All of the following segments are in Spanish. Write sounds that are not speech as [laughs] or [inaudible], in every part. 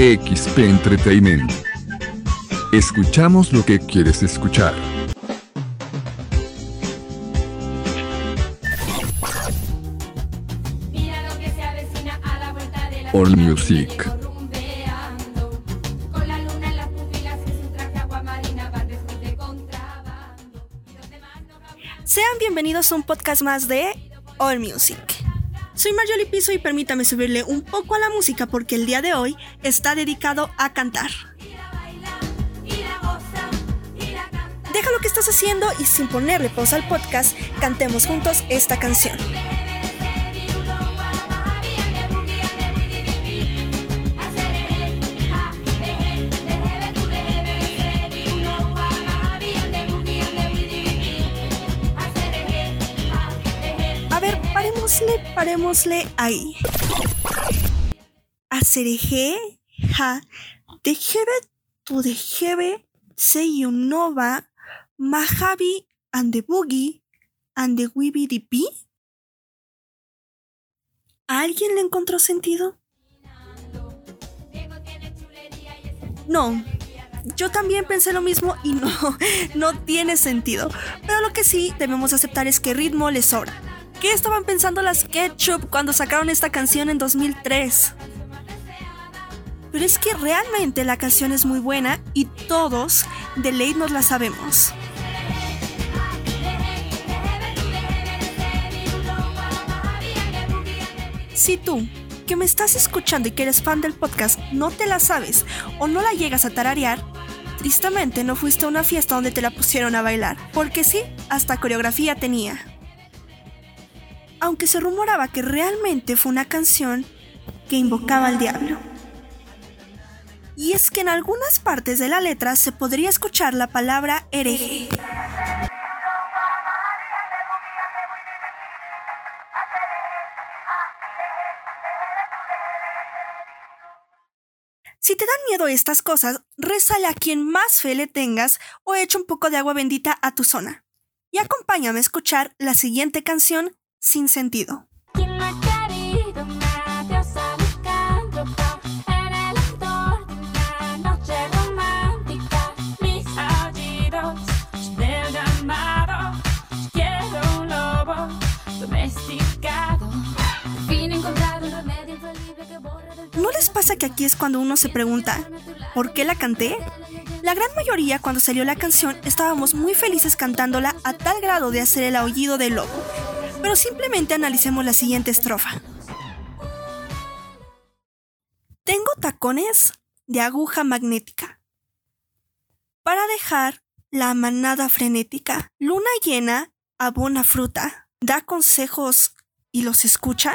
XP Entertainment. Escuchamos lo que quieres escuchar. All Music. Sean bienvenidos a un podcast más de All Music. Soy Marjorie Piso y permítame subirle un poco a la música porque el día de hoy está dedicado a cantar. Deja lo que estás haciendo y sin ponerle pausa al podcast, cantemos juntos esta canción. Parémosle, parémosle ahí. Asereje, ja, dejebe, tu dejebe, seyunova, mahabi, and the boogie, and the dipi. ¿A alguien le encontró sentido? No, yo también pensé lo mismo y no, [laughs] no tiene sentido. Pero lo que sí debemos aceptar es que ritmo le sobra. ¿Qué estaban pensando las Ketchup cuando sacaron esta canción en 2003? Pero es que realmente la canción es muy buena y todos de ley nos la sabemos. Si tú, que me estás escuchando y que eres fan del podcast, no te la sabes o no la llegas a tararear, tristemente no fuiste a una fiesta donde te la pusieron a bailar, porque sí, hasta coreografía tenía. Aunque se rumoraba que realmente fue una canción que invocaba al diablo. Y es que en algunas partes de la letra se podría escuchar la palabra hereje. Si te dan miedo estas cosas, rézale a quien más fe le tengas o echa un poco de agua bendita a tu zona. Y acompáñame a escuchar la siguiente canción sin sentido. ¿No les pasa que aquí es cuando uno se pregunta, ¿por qué la canté? La gran mayoría cuando salió la canción estábamos muy felices cantándola a tal grado de hacer el aullido del lobo. Pero simplemente analicemos la siguiente estrofa. Tengo tacones de aguja magnética para dejar la manada frenética. Luna llena abona fruta, da consejos y los escucha.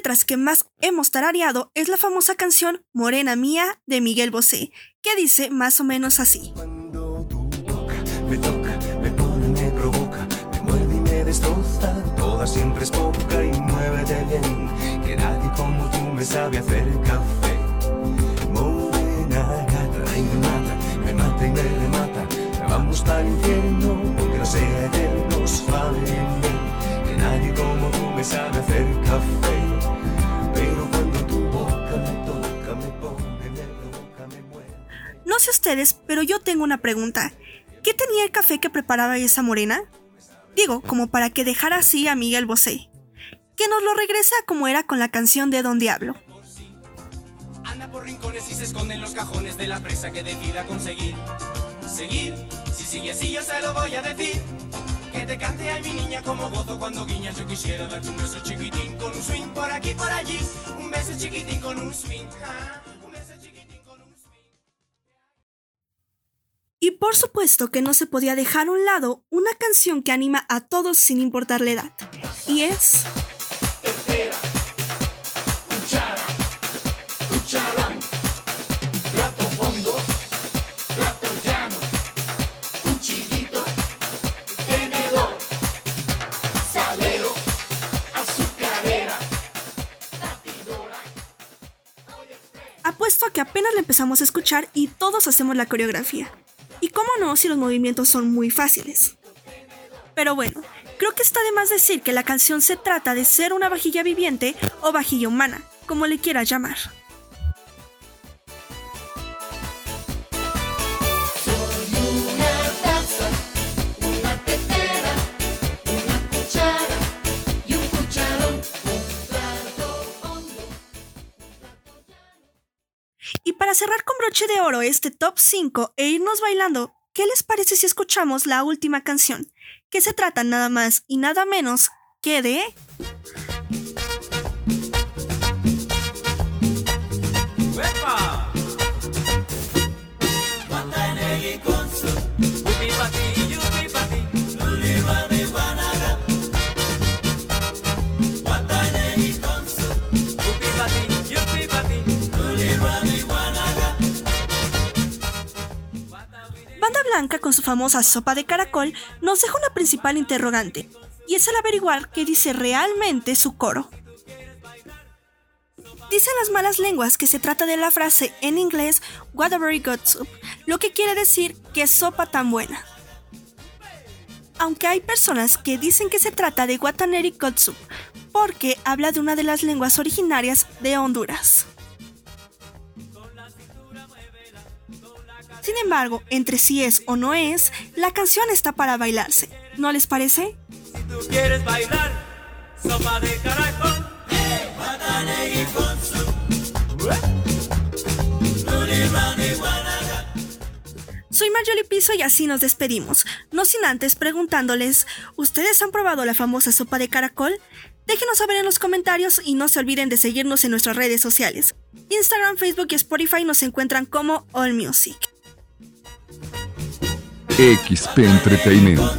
letras que más hemos tarareado es la famosa canción Morena Mía de Miguel Bosé, que dice más o menos así. Cuando tu boca me toca, me pone, me provoca, me muerde y me destroza. Toda siempre es poca y muévete bien, que nadie como tú me sabe hacer café. Morena gata, y me mata, me mata y me remata. Vamos para el infierno, No sé ustedes, pero yo tengo una pregunta. ¿Qué tenía el café que preparaba esa morena? Digo, como para que dejara así a Miguel Bosé. Que nos lo regresa como era con la canción de Don Diablo. Anda por rincones y se esconde en los cajones de la presa que decida conseguir. Seguir, si sigue así yo se lo voy a decir. Que te cante ay mi niña como gozo cuando guiñas. Yo quisiera darte un beso chiquitín con un swing por aquí por allí. Un beso chiquitín con un swing. Por supuesto que no se podía dejar a un lado una canción que anima a todos sin importar la edad. Y es... Apuesto a que apenas la empezamos a escuchar y todos hacemos la coreografía. Cómo no si los movimientos son muy fáciles. Pero bueno, creo que está de más decir que la canción se trata de ser una vajilla viviente o vajilla humana, como le quieras llamar. Cerrar con broche de oro este top 5 e irnos bailando, ¿qué les parece si escuchamos la última canción? Que se trata nada más y nada menos que de... Con su famosa sopa de caracol nos deja una principal interrogante, y es el averiguar qué dice realmente su coro. Dicen las malas lenguas que se trata de la frase en inglés What a very good soup, lo que quiere decir que sopa tan buena. Aunque hay personas que dicen que se trata de Guataneri good soup, porque habla de una de las lenguas originarias de Honduras. Sin embargo, entre si es o no es, la canción está para bailarse. ¿No les parece? Si tú quieres bailar, sopa de caracol. Soy Marjorie Piso y así nos despedimos. No sin antes preguntándoles, ¿ustedes han probado la famosa sopa de caracol? Déjenos saber en los comentarios y no se olviden de seguirnos en nuestras redes sociales. Instagram, Facebook y Spotify nos encuentran como All Music. XP Entretenimiento.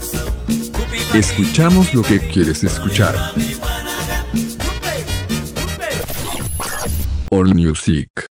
Escuchamos lo que quieres escuchar. All Music.